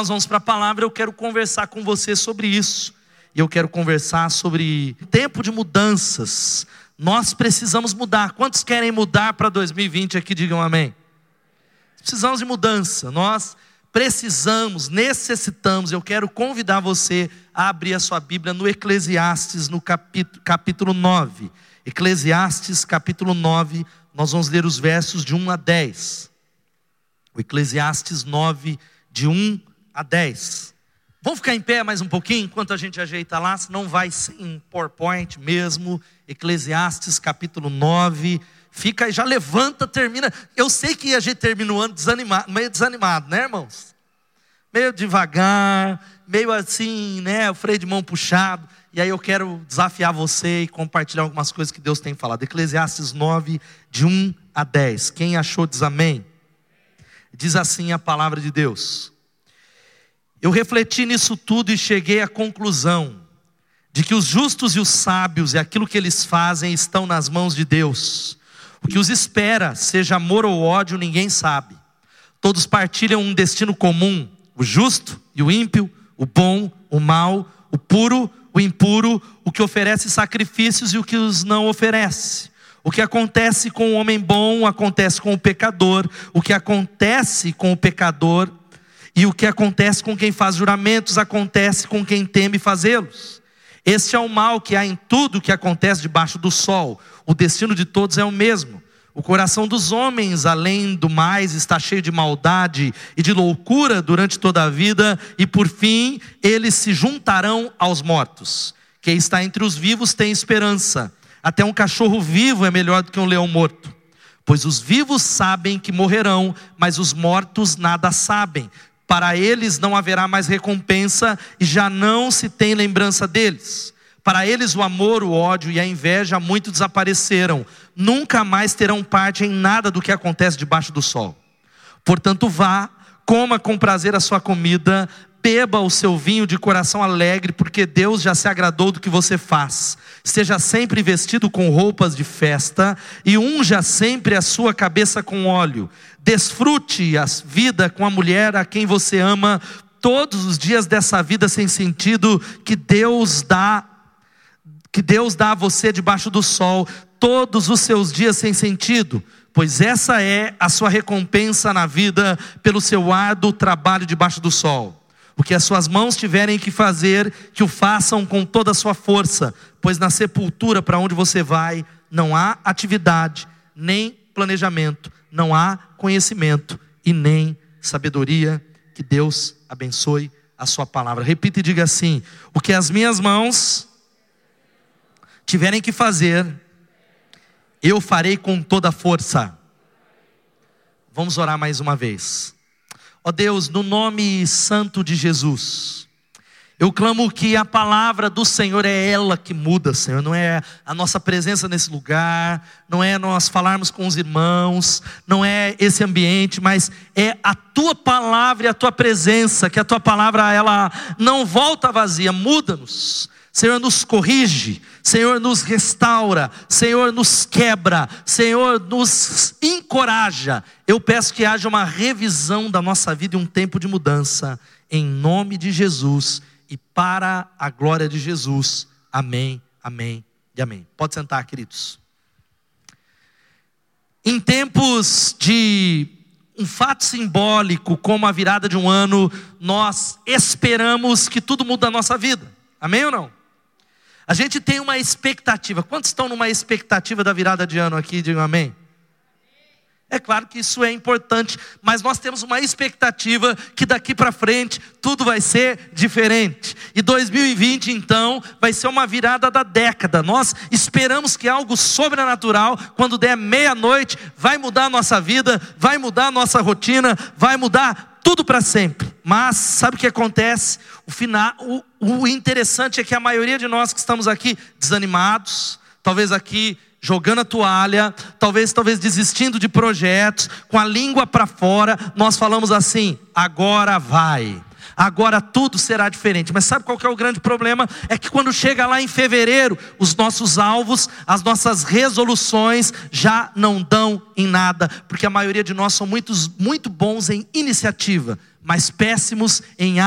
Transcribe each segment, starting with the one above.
nós vamos para a palavra, eu quero conversar com você sobre isso. E eu quero conversar sobre tempo de mudanças. Nós precisamos mudar. Quantos querem mudar para 2020 aqui? Digam amém. Precisamos de mudança. Nós precisamos, necessitamos. Eu quero convidar você a abrir a sua Bíblia no Eclesiastes, no capítulo, capítulo 9. Eclesiastes, capítulo 9, nós vamos ler os versos de 1 a 10. O Eclesiastes 9, de 1 a 10. Vamos ficar em pé mais um pouquinho enquanto a gente ajeita lá, senão vai sem PowerPoint mesmo. Eclesiastes capítulo 9. Fica aí, já levanta, termina. Eu sei que a gente termina o ano desanimado, meio desanimado, né, irmãos? Meio devagar, meio assim, né? O freio de mão puxado. E aí eu quero desafiar você e compartilhar algumas coisas que Deus tem falado. Eclesiastes 9, de 1 a 10. Quem achou diz amém. Diz assim a palavra de Deus. Eu refleti nisso tudo e cheguei à conclusão de que os justos e os sábios e aquilo que eles fazem estão nas mãos de Deus. O que os espera, seja amor ou ódio, ninguém sabe. Todos partilham um destino comum: o justo e o ímpio, o bom, o mal, o puro, o impuro, o que oferece sacrifícios e o que os não oferece. O que acontece com o homem bom acontece com o pecador, o que acontece com o pecador e o que acontece com quem faz juramentos acontece com quem teme fazê-los. Este é o mal que há em tudo que acontece debaixo do sol. O destino de todos é o mesmo. O coração dos homens, além do mais, está cheio de maldade e de loucura durante toda a vida, e por fim eles se juntarão aos mortos. Quem está entre os vivos tem esperança. Até um cachorro vivo é melhor do que um leão morto. Pois os vivos sabem que morrerão, mas os mortos nada sabem. Para eles não haverá mais recompensa e já não se tem lembrança deles. Para eles o amor, o ódio e a inveja muito desapareceram. Nunca mais terão parte em nada do que acontece debaixo do sol. Portanto, vá, coma com prazer a sua comida, beba o seu vinho de coração alegre, porque Deus já se agradou do que você faz. Esteja sempre vestido com roupas de festa e unja sempre a sua cabeça com óleo. Desfrute a vida com a mulher a quem você ama todos os dias dessa vida sem sentido que Deus dá que Deus dá a você debaixo do sol, todos os seus dias sem sentido, pois essa é a sua recompensa na vida pelo seu árduo trabalho debaixo do sol. O que as suas mãos tiverem que fazer, que o façam com toda a sua força, pois na sepultura para onde você vai, não há atividade, nem planejamento, não há conhecimento e nem sabedoria. Que Deus abençoe a sua palavra. Repita e diga assim: o que as minhas mãos tiverem que fazer, eu farei com toda força. Vamos orar mais uma vez. Ó Deus, no nome santo de Jesus, eu clamo que a palavra do Senhor é ela que muda, Senhor, não é a nossa presença nesse lugar, não é nós falarmos com os irmãos, não é esse ambiente, mas é a tua palavra e a tua presença, que a tua palavra ela não volta vazia, muda-nos. Senhor, nos corrige, Senhor, nos restaura, Senhor, nos quebra, Senhor, nos encoraja. Eu peço que haja uma revisão da nossa vida e um tempo de mudança, em nome de Jesus e para a glória de Jesus. Amém, amém e amém. Pode sentar, queridos. Em tempos de um fato simbólico, como a virada de um ano, nós esperamos que tudo muda na nossa vida. Amém ou não? A gente tem uma expectativa. Quantos estão numa expectativa da virada de ano aqui? Digam amém. É claro que isso é importante, mas nós temos uma expectativa que daqui para frente tudo vai ser diferente. E 2020 então vai ser uma virada da década. Nós esperamos que algo sobrenatural, quando der meia-noite, vai mudar a nossa vida, vai mudar a nossa rotina, vai mudar tudo para sempre. Mas sabe o que acontece? O final, o, o interessante é que a maioria de nós que estamos aqui desanimados, talvez aqui jogando a toalha, talvez talvez desistindo de projetos, com a língua para fora, nós falamos assim: agora vai agora tudo será diferente. Mas sabe qual é o grande problema? É que quando chega lá em fevereiro, os nossos alvos, as nossas resoluções já não dão em nada, porque a maioria de nós são muitos, muito bons em iniciativa, mas péssimos em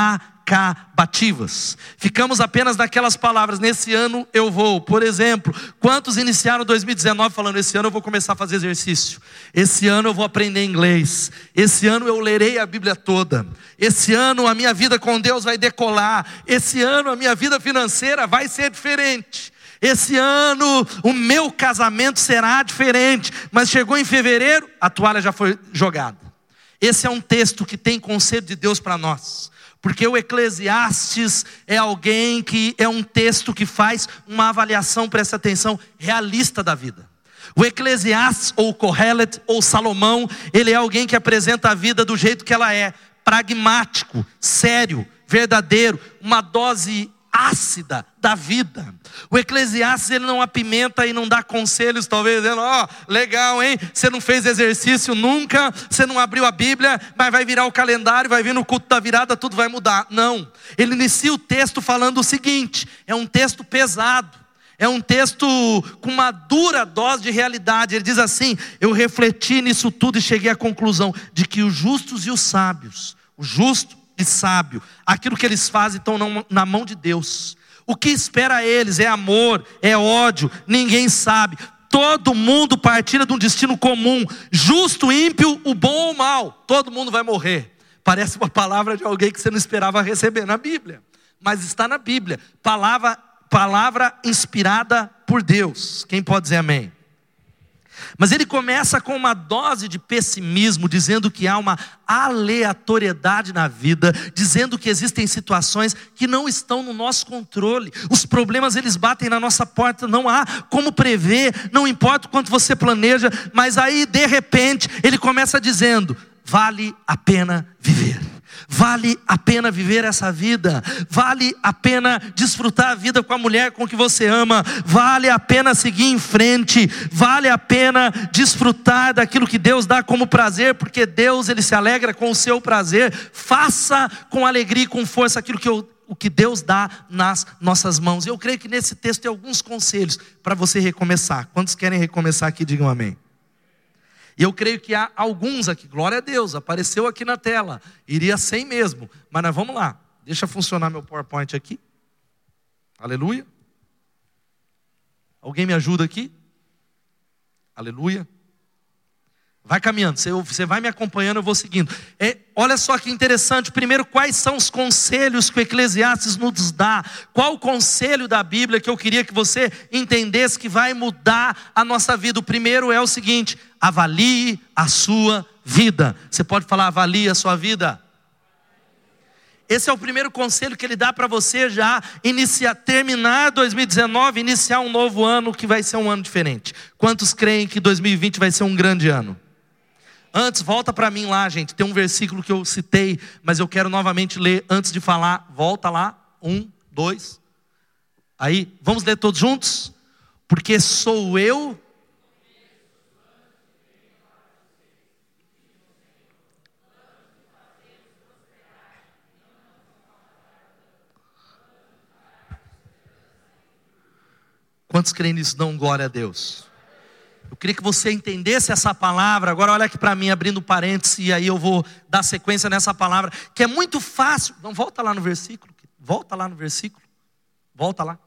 acabativas. Ficamos apenas naquelas palavras, nesse ano eu vou. Por exemplo, quantos iniciaram 2019 falando, esse ano eu vou começar a fazer exercício, esse ano eu vou aprender inglês, esse ano eu lerei a Bíblia toda, esse ano a minha vida com Deus vai decolar, esse ano a minha vida financeira vai ser diferente. Esse ano o meu casamento será diferente, mas chegou em fevereiro, a toalha já foi jogada. Esse é um texto que tem conselho de Deus para nós. Porque o Eclesiastes é alguém que é um texto que faz uma avaliação, presta atenção, realista da vida. O Eclesiastes, ou Kohelet, ou Salomão, ele é alguém que apresenta a vida do jeito que ela é, pragmático, sério, verdadeiro, uma dose ácida da vida. O Eclesiastes ele não apimenta e não dá conselhos, talvez dizendo: ó, oh, legal, hein? Você não fez exercício nunca, você não abriu a Bíblia, mas vai virar o calendário, vai vir no culto da virada, tudo vai mudar. Não. Ele inicia o texto falando o seguinte: é um texto pesado. É um texto com uma dura dose de realidade. Ele diz assim: Eu refleti nisso tudo e cheguei à conclusão de que os justos e os sábios, o justo e sábio. Aquilo que eles fazem estão na mão de Deus. O que espera eles é amor, é ódio, ninguém sabe. Todo mundo partilha de um destino comum, justo, ímpio, o bom ou o mal. Todo mundo vai morrer. Parece uma palavra de alguém que você não esperava receber na Bíblia, mas está na Bíblia. Palavra, palavra inspirada por Deus. Quem pode dizer amém? Mas ele começa com uma dose de pessimismo, dizendo que há uma aleatoriedade na vida, dizendo que existem situações que não estão no nosso controle. Os problemas eles batem na nossa porta, não há como prever, não importa o quanto você planeja, mas aí de repente ele começa dizendo: vale a pena viver. Vale a pena viver essa vida, vale a pena desfrutar a vida com a mulher com que você ama, vale a pena seguir em frente, vale a pena desfrutar daquilo que Deus dá como prazer, porque Deus ele se alegra com o seu prazer. Faça com alegria e com força aquilo que eu, o que Deus dá nas nossas mãos. Eu creio que nesse texto tem alguns conselhos para você recomeçar. Quantos querem recomeçar aqui, digam amém. E eu creio que há alguns aqui, glória a Deus, apareceu aqui na tela. Iria sem mesmo, mas nós vamos lá. Deixa funcionar meu PowerPoint aqui. Aleluia. Alguém me ajuda aqui? Aleluia. Vai caminhando, você vai me acompanhando, eu vou seguindo. É, olha só que interessante. Primeiro, quais são os conselhos que o Eclesiastes nos dá? Qual o conselho da Bíblia que eu queria que você entendesse que vai mudar a nossa vida? O primeiro é o seguinte: avalie a sua vida. Você pode falar, avalie a sua vida. Esse é o primeiro conselho que ele dá para você já iniciar, terminar 2019, iniciar um novo ano que vai ser um ano diferente. Quantos creem que 2020 vai ser um grande ano? Antes, volta para mim lá, gente. Tem um versículo que eu citei, mas eu quero novamente ler antes de falar. Volta lá. Um, dois. Aí, vamos ler todos juntos? Porque sou eu. Quantos creem nisso? Dão glória a Deus. Queria que você entendesse essa palavra. Agora, olha aqui para mim, abrindo parênteses, e aí eu vou dar sequência nessa palavra, que é muito fácil. Não, volta lá no versículo. Volta lá no versículo. Volta lá.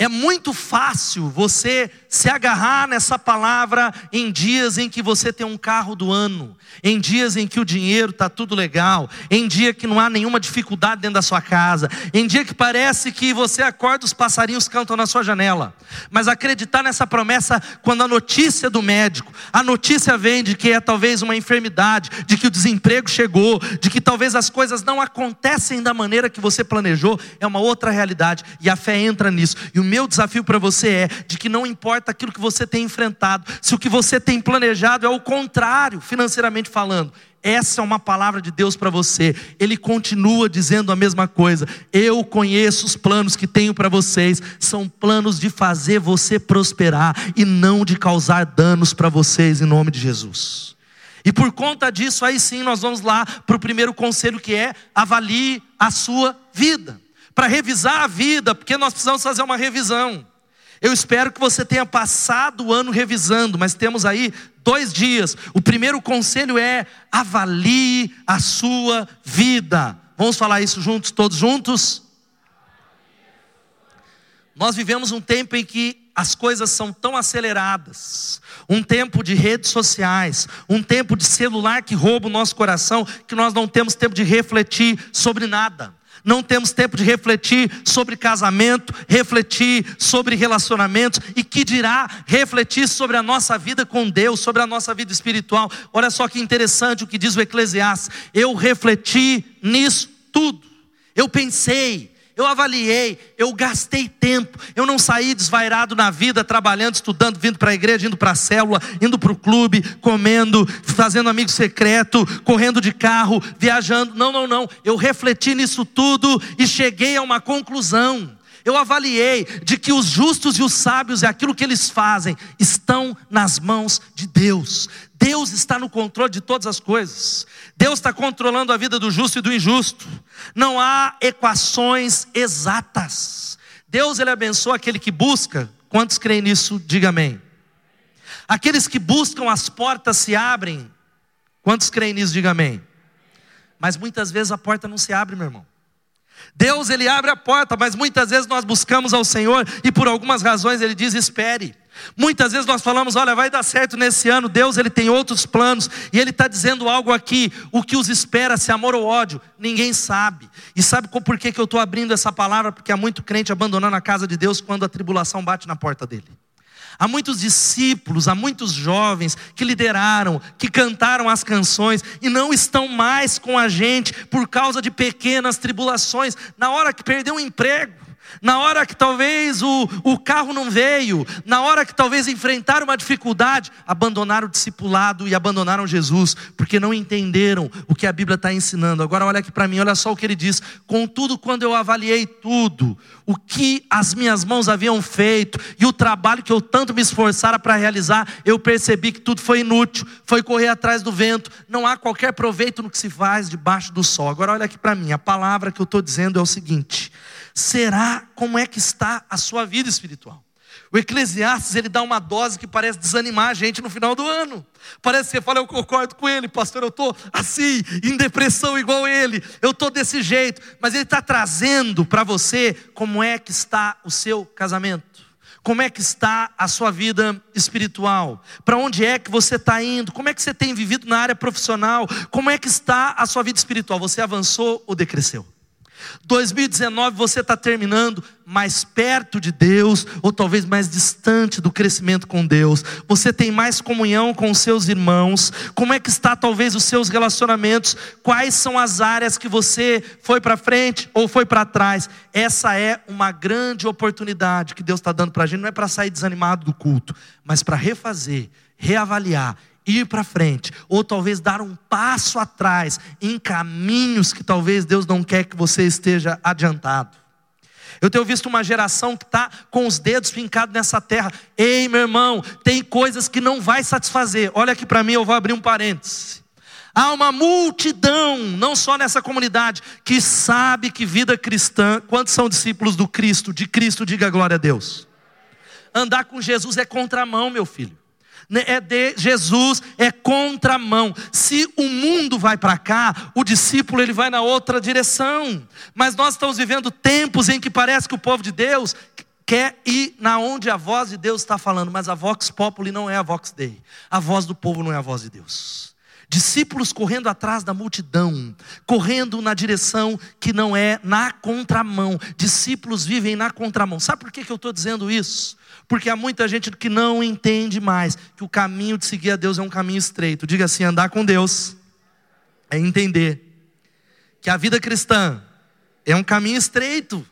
É muito fácil você se agarrar nessa palavra em dias em que você tem um carro do ano, em dias em que o dinheiro está tudo legal, em dia que não há nenhuma dificuldade dentro da sua casa, em dia que parece que você acorda os passarinhos cantam na sua janela. Mas acreditar nessa promessa quando a notícia do médico, a notícia vem de que é talvez uma enfermidade, de que o desemprego chegou, de que talvez as coisas não acontecem da maneira que você planejou, é uma outra realidade e a fé entra nisso. E o meu desafio para você é de que não importa aquilo que você tem enfrentado, se o que você tem planejado é o contrário, financeiramente falando, essa é uma palavra de Deus para você. Ele continua dizendo a mesma coisa. Eu conheço os planos que tenho para vocês. São planos de fazer você prosperar e não de causar danos para vocês, em nome de Jesus. E por conta disso, aí sim nós vamos lá para o primeiro conselho que é avalie a sua vida para revisar a vida, porque nós precisamos fazer uma revisão. Eu espero que você tenha passado o ano revisando, mas temos aí dois dias. O primeiro conselho é avalie a sua vida. Vamos falar isso juntos, todos juntos? Nós vivemos um tempo em que as coisas são tão aceleradas, um tempo de redes sociais, um tempo de celular que rouba o nosso coração, que nós não temos tempo de refletir sobre nada. Não temos tempo de refletir sobre casamento, refletir sobre relacionamentos e que dirá refletir sobre a nossa vida com Deus, sobre a nossa vida espiritual. Olha só que interessante o que diz o Eclesiastes. Eu refleti nisso tudo. Eu pensei, eu avaliei, eu gastei tempo, eu não saí desvairado na vida, trabalhando, estudando, vindo para a igreja, indo para a célula, indo para o clube, comendo, fazendo amigo secreto, correndo de carro, viajando. Não, não, não. Eu refleti nisso tudo e cheguei a uma conclusão. Eu avaliei de que os justos e os sábios e aquilo que eles fazem estão nas mãos de Deus. Deus está no controle de todas as coisas. Deus está controlando a vida do justo e do injusto. Não há equações exatas. Deus ele abençoa aquele que busca. Quantos creem nisso? Diga amém. Aqueles que buscam as portas se abrem. Quantos creem nisso? Diga amém. Mas muitas vezes a porta não se abre, meu irmão. Deus ele abre a porta, mas muitas vezes nós buscamos ao Senhor e por algumas razões ele diz: espere. Muitas vezes nós falamos, olha, vai dar certo nesse ano, Deus ele tem outros planos, e Ele está dizendo algo aqui, o que os espera, se amor ou ódio, ninguém sabe. E sabe por que, que eu estou abrindo essa palavra? Porque há muito crente abandonando a casa de Deus quando a tribulação bate na porta dele. Há muitos discípulos, há muitos jovens que lideraram, que cantaram as canções e não estão mais com a gente por causa de pequenas tribulações. Na hora que perdeu um emprego, na hora que talvez o, o carro não veio, na hora que talvez enfrentaram uma dificuldade, abandonaram o discipulado e abandonaram Jesus, porque não entenderam o que a Bíblia está ensinando. Agora olha aqui para mim, olha só o que ele diz. Contudo, quando eu avaliei tudo, o que as minhas mãos haviam feito e o trabalho que eu tanto me esforçara para realizar, eu percebi que tudo foi inútil, foi correr atrás do vento, não há qualquer proveito no que se faz debaixo do sol. Agora olha aqui para mim, a palavra que eu estou dizendo é o seguinte: será como é que está a sua vida espiritual. O Eclesiastes, ele dá uma dose que parece desanimar a gente no final do ano. Parece que você fala, eu concordo com ele, pastor, eu estou assim, em depressão igual ele, eu estou desse jeito. Mas ele está trazendo para você como é que está o seu casamento. Como é que está a sua vida espiritual? Para onde é que você está indo? Como é que você tem vivido na área profissional? Como é que está a sua vida espiritual? Você avançou ou decresceu? 2019 você está terminando mais perto de Deus, ou talvez mais distante do crescimento com Deus. Você tem mais comunhão com os seus irmãos. Como é que está talvez os seus relacionamentos? Quais são as áreas que você foi para frente ou foi para trás? Essa é uma grande oportunidade que Deus está dando para a gente. Não é para sair desanimado do culto, mas para refazer, reavaliar ir para frente, ou talvez dar um passo atrás em caminhos que talvez Deus não quer que você esteja adiantado. Eu tenho visto uma geração que está com os dedos fincados nessa terra. Ei, meu irmão, tem coisas que não vai satisfazer. Olha aqui para mim, eu vou abrir um parêntese. Há uma multidão, não só nessa comunidade, que sabe que vida cristã, quantos são discípulos do Cristo, de Cristo, diga glória a Deus. Andar com Jesus é contramão, meu filho. Né, é de Jesus, é contramão. Se o mundo vai para cá, o discípulo ele vai na outra direção. Mas nós estamos vivendo tempos em que parece que o povo de Deus quer ir na onde a voz de Deus está falando, mas a vox populi não é a vox dei. A voz do povo não é a voz de Deus. Discípulos correndo atrás da multidão, correndo na direção que não é na contramão. Discípulos vivem na contramão. Sabe por que, que eu estou dizendo isso? Porque há muita gente que não entende mais que o caminho de seguir a Deus é um caminho estreito. Diga assim: andar com Deus é entender que a vida cristã é um caminho estreito.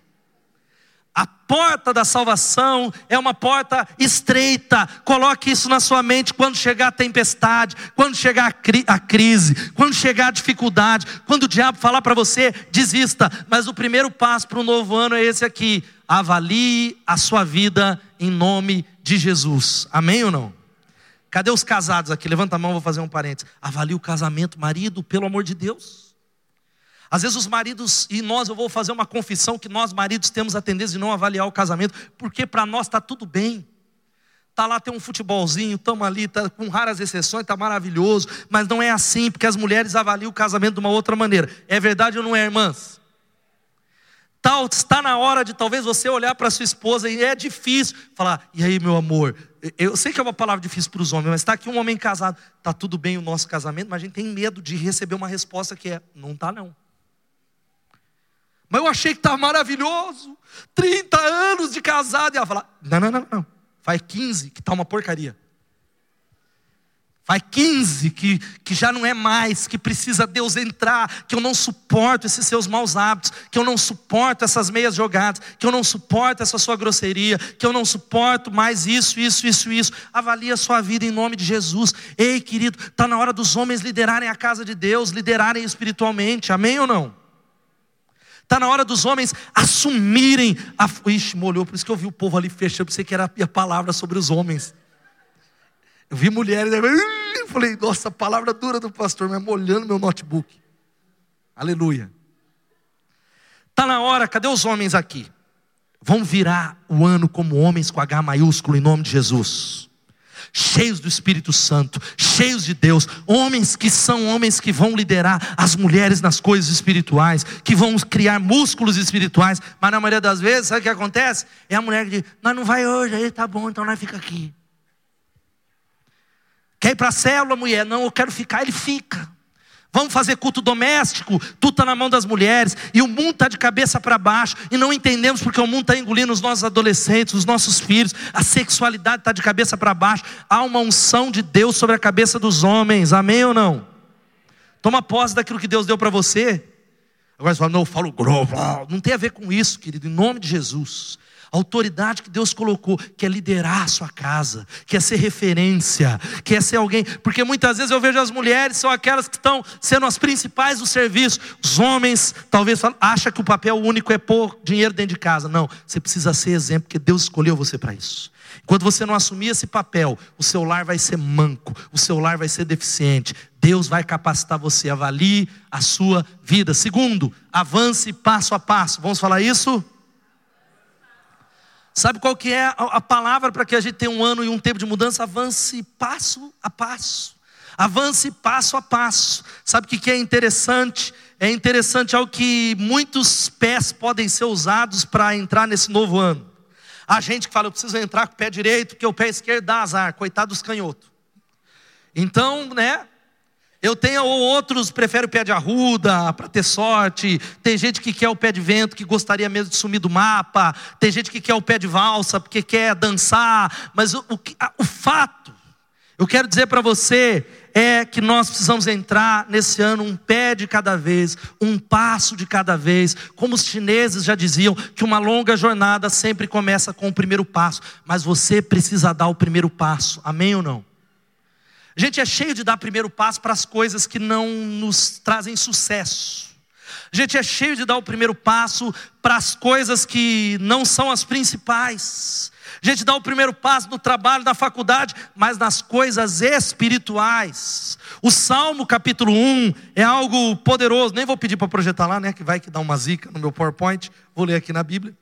A porta da salvação é uma porta estreita. Coloque isso na sua mente quando chegar a tempestade, quando chegar a, cri a crise, quando chegar a dificuldade, quando o diabo falar para você, desista. Mas o primeiro passo para o novo ano é esse aqui: avalie a sua vida em nome de Jesus. Amém ou não? Cadê os casados aqui? Levanta a mão, vou fazer um parênteses. Avalie o casamento, marido, pelo amor de Deus. Às vezes os maridos, e nós, eu vou fazer uma confissão que nós maridos temos a tendência de não avaliar o casamento, porque para nós está tudo bem. Tá lá tem um futebolzinho, estamos ali, tá, com raras exceções, está maravilhoso, mas não é assim, porque as mulheres avaliam o casamento de uma outra maneira. É verdade ou não é, irmãs? Tal, está na hora de talvez você olhar para sua esposa e é difícil falar, e aí meu amor, eu sei que é uma palavra difícil para os homens, mas está aqui um homem casado, está tudo bem o nosso casamento, mas a gente tem medo de receber uma resposta que é, não está não. Mas eu achei que estava maravilhoso, 30 anos de casado, e ela fala, não, não, não, não. Faz 15 que está uma porcaria. Faz 15 que, que já não é mais, que precisa Deus entrar, que eu não suporto esses seus maus hábitos, que eu não suporto essas meias jogadas, que eu não suporto essa sua grosseria, que eu não suporto mais isso, isso, isso, isso. Avalie a sua vida em nome de Jesus. Ei, querido, está na hora dos homens liderarem a casa de Deus, liderarem espiritualmente, amém ou não? Está na hora dos homens assumirem a. Ixi, molhou, por isso que eu vi o povo ali fechando, pensei que era a palavra sobre os homens. Eu vi mulheres, falei, nossa, palavra dura do pastor, mas molhando meu notebook. Aleluia. Está na hora, cadê os homens aqui? Vão virar o ano como homens com H maiúsculo em nome de Jesus cheios do Espírito Santo, cheios de Deus, homens que são homens que vão liderar as mulheres nas coisas espirituais, que vão criar músculos espirituais, mas na maioria das vezes, sabe o que acontece? É a mulher que diz: Nós não vai hoje, aí tá bom, então nós fica aqui. Quer ir para a célula, mulher? Não, eu quero ficar, ele fica. Vamos fazer culto doméstico, tudo está na mão das mulheres, e o mundo está de cabeça para baixo, e não entendemos porque o mundo está engolindo os nossos adolescentes, os nossos filhos, a sexualidade está de cabeça para baixo, há uma unção de Deus sobre a cabeça dos homens, amém ou não? Toma posse daquilo que Deus deu para você. Agora você fala, não, eu falo grosso, não tem a ver com isso, querido, em nome de Jesus. A autoridade que Deus colocou, que é liderar a sua casa, que é ser referência, que é ser alguém, porque muitas vezes eu vejo as mulheres são aquelas que estão sendo as principais do serviço. Os homens talvez acham que o papel único é pôr dinheiro dentro de casa. Não, você precisa ser exemplo, porque Deus escolheu você para isso. Quando você não assumir esse papel, o seu lar vai ser manco, o seu lar vai ser deficiente. Deus vai capacitar você, avalie a sua vida. Segundo, avance passo a passo. Vamos falar isso? Sabe qual que é a palavra para que a gente tenha um ano e um tempo de mudança? Avance passo a passo. Avance passo a passo. Sabe o que é interessante? É interessante ao que muitos pés podem ser usados para entrar nesse novo ano. A gente que fala, eu preciso entrar com o pé direito, porque o pé esquerdo dá azar, coitado dos canhotos. Então, né, eu tenho ou outros preferem o pé de arruda para ter sorte. Tem gente que quer o pé de vento que gostaria mesmo de sumir do mapa. Tem gente que quer o pé de valsa porque quer dançar. Mas o, o, o fato, eu quero dizer para você é que nós precisamos entrar nesse ano um pé de cada vez, um passo de cada vez. Como os chineses já diziam que uma longa jornada sempre começa com o primeiro passo, mas você precisa dar o primeiro passo. Amém ou não? A gente é cheio de dar primeiro passo para as coisas que não nos trazem sucesso. A gente é cheio de dar o primeiro passo para as coisas que não são as principais. A gente dá o primeiro passo no trabalho, na faculdade, mas nas coisas espirituais. O Salmo capítulo 1 é algo poderoso. Nem vou pedir para projetar lá, né? Que vai que dá uma zica no meu PowerPoint. Vou ler aqui na Bíblia.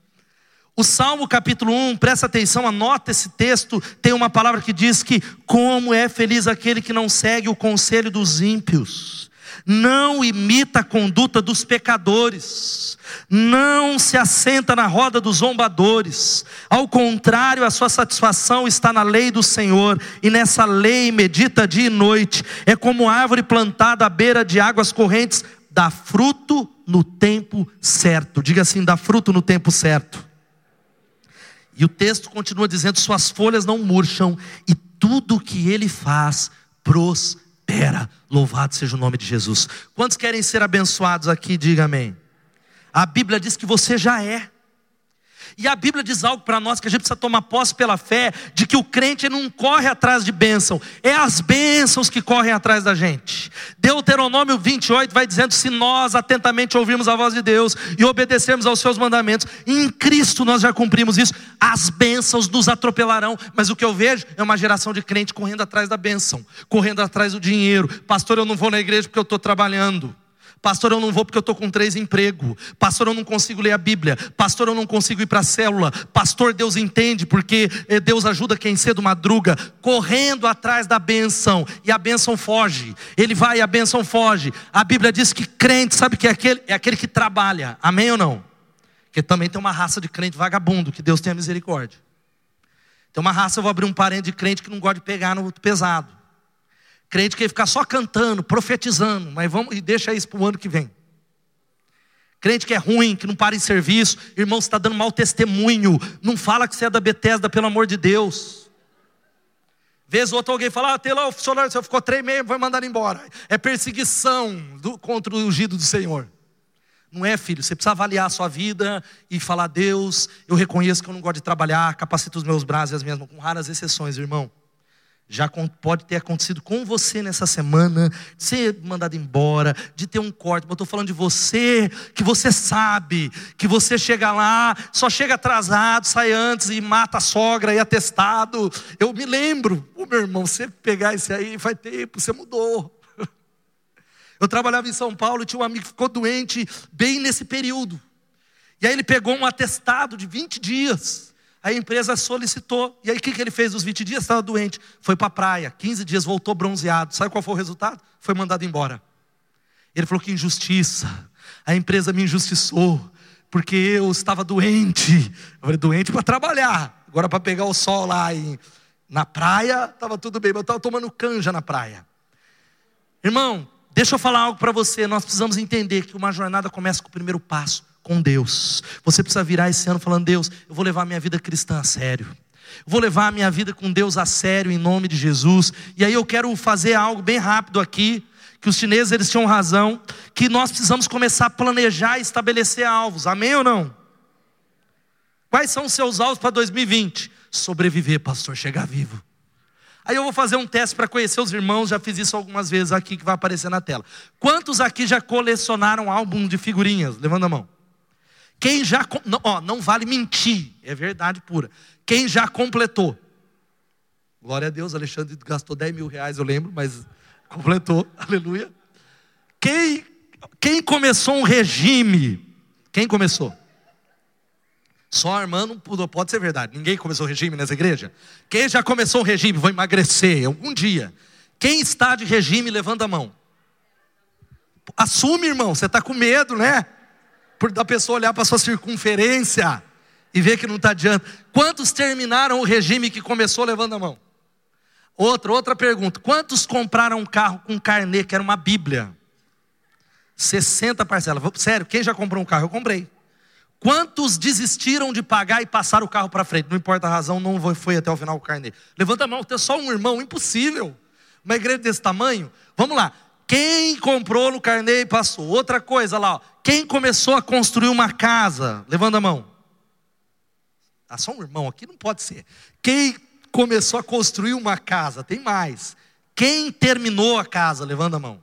O Salmo capítulo 1, presta atenção, anota esse texto, tem uma palavra que diz que como é feliz aquele que não segue o conselho dos ímpios, não imita a conduta dos pecadores, não se assenta na roda dos zombadores, ao contrário, a sua satisfação está na lei do Senhor, e nessa lei medita dia e noite, é como árvore plantada à beira de águas correntes, dá fruto no tempo certo, diga assim: dá fruto no tempo certo. E o texto continua dizendo: suas folhas não murcham e tudo que ele faz prospera. Louvado seja o nome de Jesus. Quantos querem ser abençoados aqui? Diga amém. A Bíblia diz que você já é. E a Bíblia diz algo para nós que a gente precisa tomar posse pela fé, de que o crente não corre atrás de bênção, é as bênçãos que correm atrás da gente. Deuteronômio 28 vai dizendo: se nós atentamente ouvirmos a voz de Deus e obedecermos aos seus mandamentos, em Cristo nós já cumprimos isso, as bênçãos nos atropelarão. Mas o que eu vejo é uma geração de crente correndo atrás da bênção, correndo atrás do dinheiro. Pastor, eu não vou na igreja porque eu estou trabalhando. Pastor, eu não vou porque eu estou com três empregos. Pastor, eu não consigo ler a Bíblia. Pastor, eu não consigo ir para a célula. Pastor, Deus entende porque eh, Deus ajuda quem cedo madruga, correndo atrás da bênção. E a bênção foge. Ele vai e a bênção foge. A Bíblia diz que crente, sabe que é aquele? É aquele que trabalha. Amém ou não? Porque também tem uma raça de crente vagabundo, que Deus tenha misericórdia. Tem uma raça, eu vou abrir um parente de crente que não gosta de pegar no pesado. Crente que ficar só cantando, profetizando, mas vamos e deixa isso para o ano que vem. Crente que é ruim, que não para em serviço, irmão, você está dando mau testemunho, não fala que você é da Bethesda, pelo amor de Deus. Vez ou outra alguém fala, ah, tem lá o funcionário, você ficou três meses, vai mandar embora. É perseguição do, contra o ungido do Senhor. Não é, filho? Você precisa avaliar a sua vida e falar: Deus, eu reconheço que eu não gosto de trabalhar, capacito os meus braços e as minhas mãos, com raras exceções, irmão. Já pode ter acontecido com você nessa semana, de ser mandado embora, de ter um corte. Eu estou falando de você, que você sabe, que você chega lá, só chega atrasado, sai antes e mata a sogra e atestado. Eu me lembro, o meu irmão, você pegar esse aí, faz tempo, você mudou. Eu trabalhava em São Paulo e tinha um amigo que ficou doente bem nesse período. E aí ele pegou um atestado de 20 dias. A empresa solicitou. E aí o que, que ele fez? Os 20 dias estava doente. Foi para a praia. 15 dias voltou bronzeado. Sabe qual foi o resultado? Foi mandado embora. Ele falou que injustiça. A empresa me injustiçou. Porque eu estava doente. Eu falei, doente para trabalhar. Agora para pegar o sol lá em, na praia, estava tudo bem. Mas eu estava tomando canja na praia. Irmão, Deixa eu falar algo para você. Nós precisamos entender que uma jornada começa com o primeiro passo, com Deus. Você precisa virar esse ano falando: Deus, eu vou levar minha vida cristã a sério. Vou levar a minha vida com Deus a sério em nome de Jesus. E aí eu quero fazer algo bem rápido aqui, que os chineses eles tinham razão, que nós precisamos começar a planejar e estabelecer alvos. Amém ou não? Quais são os seus alvos para 2020? Sobreviver, pastor, chegar vivo. Aí eu vou fazer um teste para conhecer os irmãos, já fiz isso algumas vezes aqui que vai aparecer na tela. Quantos aqui já colecionaram álbum de figurinhas? Levanta a mão. Quem já, não, ó, não vale mentir, é verdade pura. Quem já completou? Glória a Deus, Alexandre gastou 10 mil reais, eu lembro, mas completou, aleluia. Quem, quem começou um regime? Quem começou? Só a irmã não pode ser verdade. Ninguém começou regime nessa igreja. Quem já começou o regime, vou emagrecer algum dia. Quem está de regime, levanta a mão. Assume, irmão, você está com medo, né? Da pessoa olhar para sua circunferência e ver que não está adianta. Quantos terminaram o regime que começou, levanta a mão. Outra, outra pergunta. Quantos compraram um carro com carnê, que era uma Bíblia? 60 parcelas. Sério, quem já comprou um carro? Eu comprei. Quantos desistiram de pagar e passaram o carro para frente? Não importa a razão, não foi até o final o carnê. Levanta a mão, tem só um irmão, impossível. Uma igreja desse tamanho. Vamos lá. Quem comprou no carnê e passou? Outra coisa lá, ó. quem começou a construir uma casa? Levanta a mão. Ah, só um irmão aqui não pode ser. Quem começou a construir uma casa? Tem mais. Quem terminou a casa? Levanta a mão.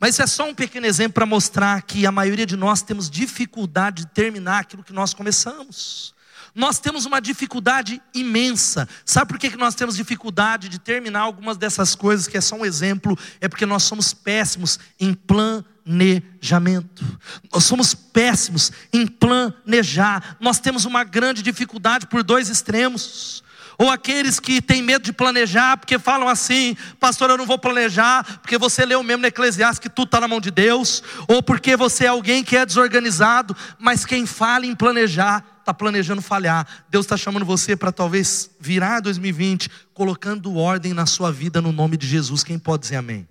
Mas isso é só um pequeno exemplo para mostrar que a maioria de nós temos dificuldade de terminar aquilo que nós começamos. Nós temos uma dificuldade imensa. Sabe por que nós temos dificuldade de terminar algumas dessas coisas, que é só um exemplo? É porque nós somos péssimos em planejamento. Nós somos péssimos em planejar. Nós temos uma grande dificuldade por dois extremos ou aqueles que têm medo de planejar, porque falam assim, pastor, eu não vou planejar, porque você leu mesmo no Eclesiastes que tudo está na mão de Deus, ou porque você é alguém que é desorganizado, mas quem fala em planejar, está planejando falhar. Deus está chamando você para talvez virar 2020, colocando ordem na sua vida no nome de Jesus. Quem pode dizer amém?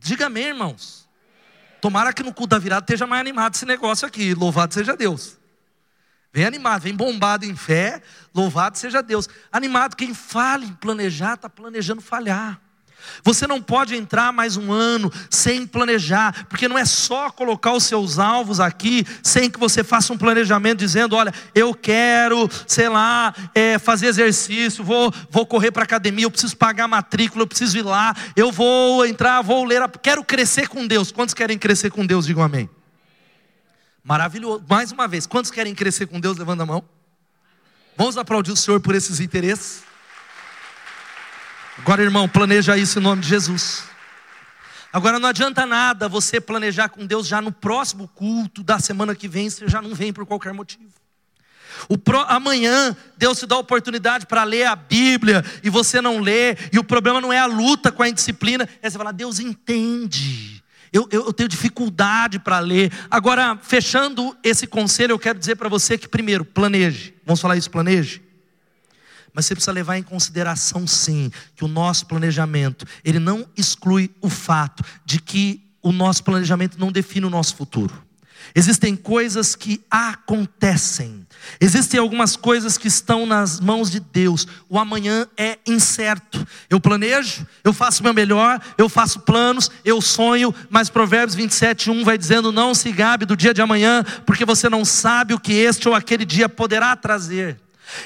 Diga amém, irmãos. Tomara que no culto da virada esteja mais animado esse negócio aqui. Louvado seja Deus. Vem animado, vem bombado em fé, louvado seja Deus. Animado, quem fala em planejar, está planejando falhar. Você não pode entrar mais um ano sem planejar, porque não é só colocar os seus alvos aqui, sem que você faça um planejamento dizendo: olha, eu quero, sei lá, é, fazer exercício, vou, vou correr para a academia, eu preciso pagar a matrícula, eu preciso ir lá, eu vou entrar, vou ler, quero crescer com Deus. Quantos querem crescer com Deus? Digam amém. Maravilhoso. Mais uma vez, quantos querem crescer com Deus? Levanta a mão. Vamos aplaudir o Senhor por esses interesses. Agora, irmão, planeja isso em nome de Jesus. Agora não adianta nada você planejar com Deus já no próximo culto da semana que vem, você já não vem por qualquer motivo. Pro, amanhã Deus te dá a oportunidade para ler a Bíblia e você não lê, e o problema não é a luta com a indisciplina, é você falar, Deus entende. Eu, eu, eu tenho dificuldade para ler. Agora, fechando esse conselho, eu quero dizer para você que, primeiro, planeje. Vamos falar isso, planeje? Mas você precisa levar em consideração, sim, que o nosso planejamento, ele não exclui o fato de que o nosso planejamento não define o nosso futuro. Existem coisas que acontecem. Existem algumas coisas que estão nas mãos de Deus. O amanhã é incerto. Eu planejo, eu faço o meu melhor, eu faço planos, eu sonho, mas Provérbios 27, 1 vai dizendo: Não se gabe do dia de amanhã, porque você não sabe o que este ou aquele dia poderá trazer.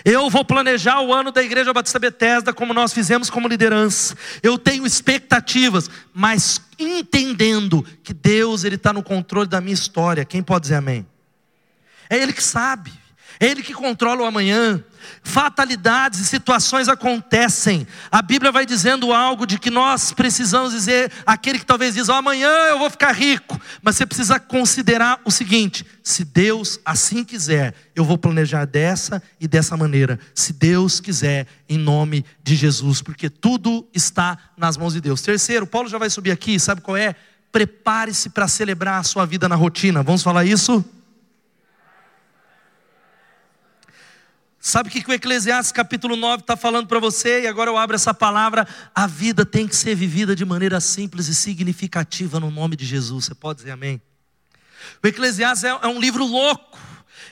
Eu vou planejar o ano da Igreja Batista Bethesda como nós fizemos como liderança. Eu tenho expectativas, mas entendendo que Deus ele está no controle da minha história. Quem pode dizer amém? É Ele que sabe. Ele que controla o amanhã. Fatalidades e situações acontecem. A Bíblia vai dizendo algo de que nós precisamos dizer, aquele que talvez diz, oh, amanhã eu vou ficar rico. Mas você precisa considerar o seguinte: se Deus assim quiser, eu vou planejar dessa e dessa maneira. Se Deus quiser, em nome de Jesus, porque tudo está nas mãos de Deus. Terceiro, Paulo já vai subir aqui, sabe qual é? Prepare-se para celebrar a sua vida na rotina. Vamos falar isso? Sabe o que o Eclesiastes capítulo 9 está falando para você? E agora eu abro essa palavra. A vida tem que ser vivida de maneira simples e significativa no nome de Jesus. Você pode dizer amém? O Eclesiastes é, é um livro louco.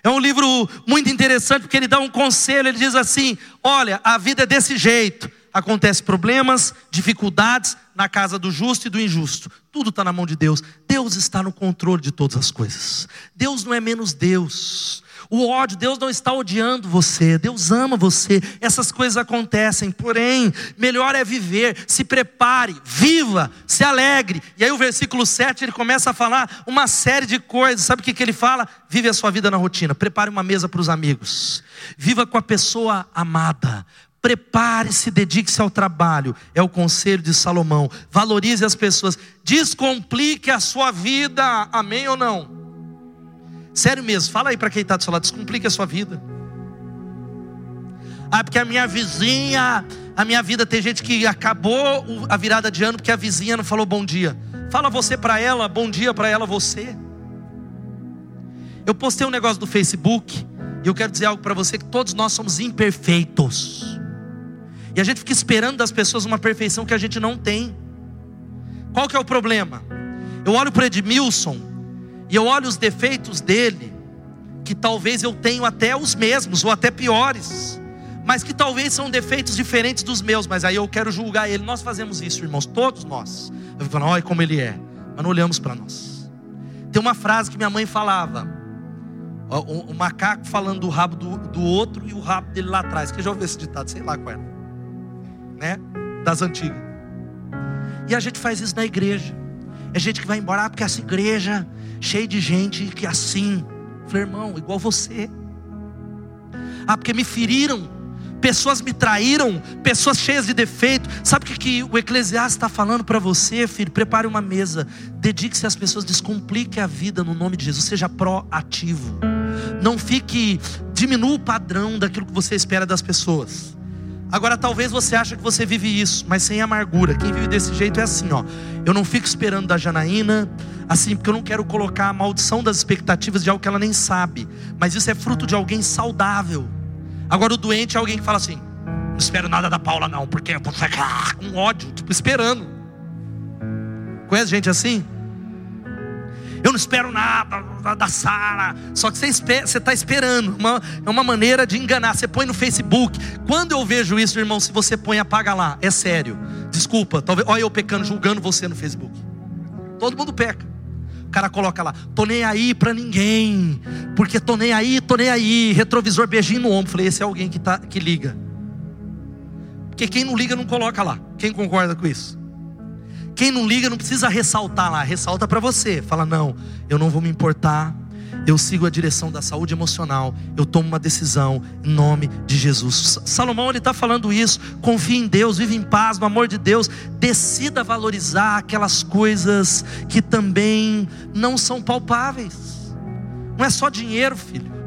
É um livro muito interessante porque ele dá um conselho. Ele diz assim: Olha, a vida é desse jeito. Acontecem problemas, dificuldades na casa do justo e do injusto. Tudo está na mão de Deus. Deus está no controle de todas as coisas. Deus não é menos Deus. O ódio, Deus não está odiando você, Deus ama você. Essas coisas acontecem, porém, melhor é viver, se prepare, viva, se alegre. E aí o versículo 7 ele começa a falar uma série de coisas. Sabe o que, que ele fala? Vive a sua vida na rotina, prepare uma mesa para os amigos, viva com a pessoa amada, Prepare-se, dedique-se ao trabalho. É o conselho de Salomão. Valorize as pessoas. Descomplique a sua vida. Amém ou não? Sério mesmo, fala aí para quem está do seu lado, descomplique a sua vida. Ah, porque a minha vizinha, a minha vida tem gente que acabou a virada de ano porque a vizinha não falou bom dia. Fala você para ela, bom dia para ela você. Eu postei um negócio do Facebook e eu quero dizer algo para você que todos nós somos imperfeitos. E a gente fica esperando das pessoas uma perfeição que a gente não tem. Qual que é o problema? Eu olho para Edmilson e eu olho os defeitos dele, que talvez eu tenho até os mesmos, ou até piores, mas que talvez são defeitos diferentes dos meus, mas aí eu quero julgar ele. Nós fazemos isso, irmãos, todos nós. Eu fico falando, olha como ele é, mas não olhamos para nós. Tem uma frase que minha mãe falava: o, o macaco falando do rabo do, do, outro e o rabo dele lá atrás. Que já ouviu esse ditado, sei lá qual era, né? Das antigas. E a gente faz isso na igreja. É gente que vai embora, ah, porque essa igreja cheio de gente que assim. Falei, irmão, igual você. Ah, porque me feriram, pessoas me traíram, pessoas cheias de defeito. Sabe o que, que o Eclesiastes está falando para você, filho? Prepare uma mesa, dedique-se às pessoas, descomplique a vida no nome de Jesus, seja proativo. Não fique, diminua o padrão daquilo que você espera das pessoas. Agora talvez você ache que você vive isso, mas sem amargura. Quem vive desse jeito é assim, ó. Eu não fico esperando da Janaína, assim, porque eu não quero colocar a maldição das expectativas de algo que ela nem sabe. Mas isso é fruto de alguém saudável. Agora o doente é alguém que fala assim: não espero nada da Paula não, porque eu tô com ódio, tipo esperando. Conhece gente assim? Eu não espero nada da Sara. Só que você está esperando. Uma, é uma maneira de enganar. Você põe no Facebook. Quando eu vejo isso, irmão, se você põe, apaga lá. É sério. Desculpa. Talvez, olha eu pecando, julgando você no Facebook. Todo mundo peca. O cara coloca lá, tô nem aí para ninguém, porque tô nem aí, tô nem aí, retrovisor beijinho no ombro. Falei, esse é alguém que, tá, que liga. Porque quem não liga não coloca lá. Quem concorda com isso? Quem não liga não precisa ressaltar lá, ressalta para você. Fala: "Não, eu não vou me importar. eu sigo a direção da saúde emocional, eu tomo uma decisão em nome de Jesus. Salomão ele está falando isso. Confie em Deus, vive em paz, no amor de Deus. Decida valorizar aquelas coisas que também não são palpáveis. Não é só dinheiro, filho.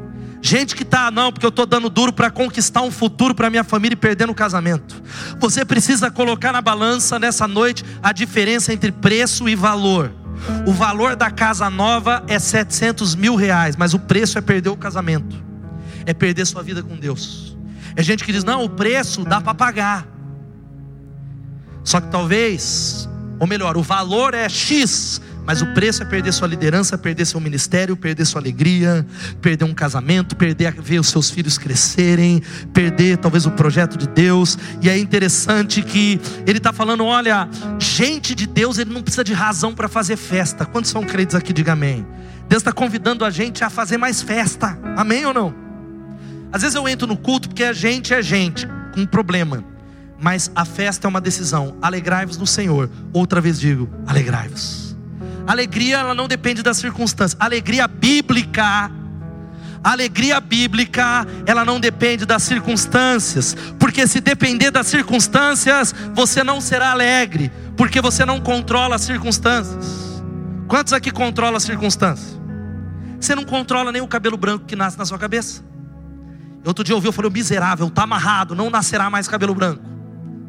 Gente que está, não, porque eu estou dando duro para conquistar um futuro para minha família e perdendo o casamento. Você precisa colocar na balança nessa noite a diferença entre preço e valor. O valor da casa nova é 700 mil reais, mas o preço é perder o casamento, é perder sua vida com Deus. É gente que diz: não, o preço dá para pagar. Só que talvez, ou melhor, o valor é X, mas o preço é perder sua liderança, perder seu ministério, perder sua alegria, perder um casamento, perder ver os seus filhos crescerem, perder talvez o projeto de Deus. E é interessante que ele está falando: olha, gente de Deus, ele não precisa de razão para fazer festa. Quantos são crentes aqui? Diga amém. Deus está convidando a gente a fazer mais festa. Amém ou não? Às vezes eu entro no culto porque a gente é gente com um problema. Mas a festa é uma decisão. Alegrai-vos no Senhor. Outra vez digo: alegrai-vos. Alegria ela não depende das circunstâncias. Alegria bíblica alegria bíblica, ela não depende das circunstâncias, porque se depender das circunstâncias, você não será alegre, porque você não controla as circunstâncias. Quantos aqui controlam as circunstâncias? Você não controla nem o cabelo branco que nasce na sua cabeça. Outro dia ouvi, eu falei, miserável, está amarrado, não nascerá mais cabelo branco.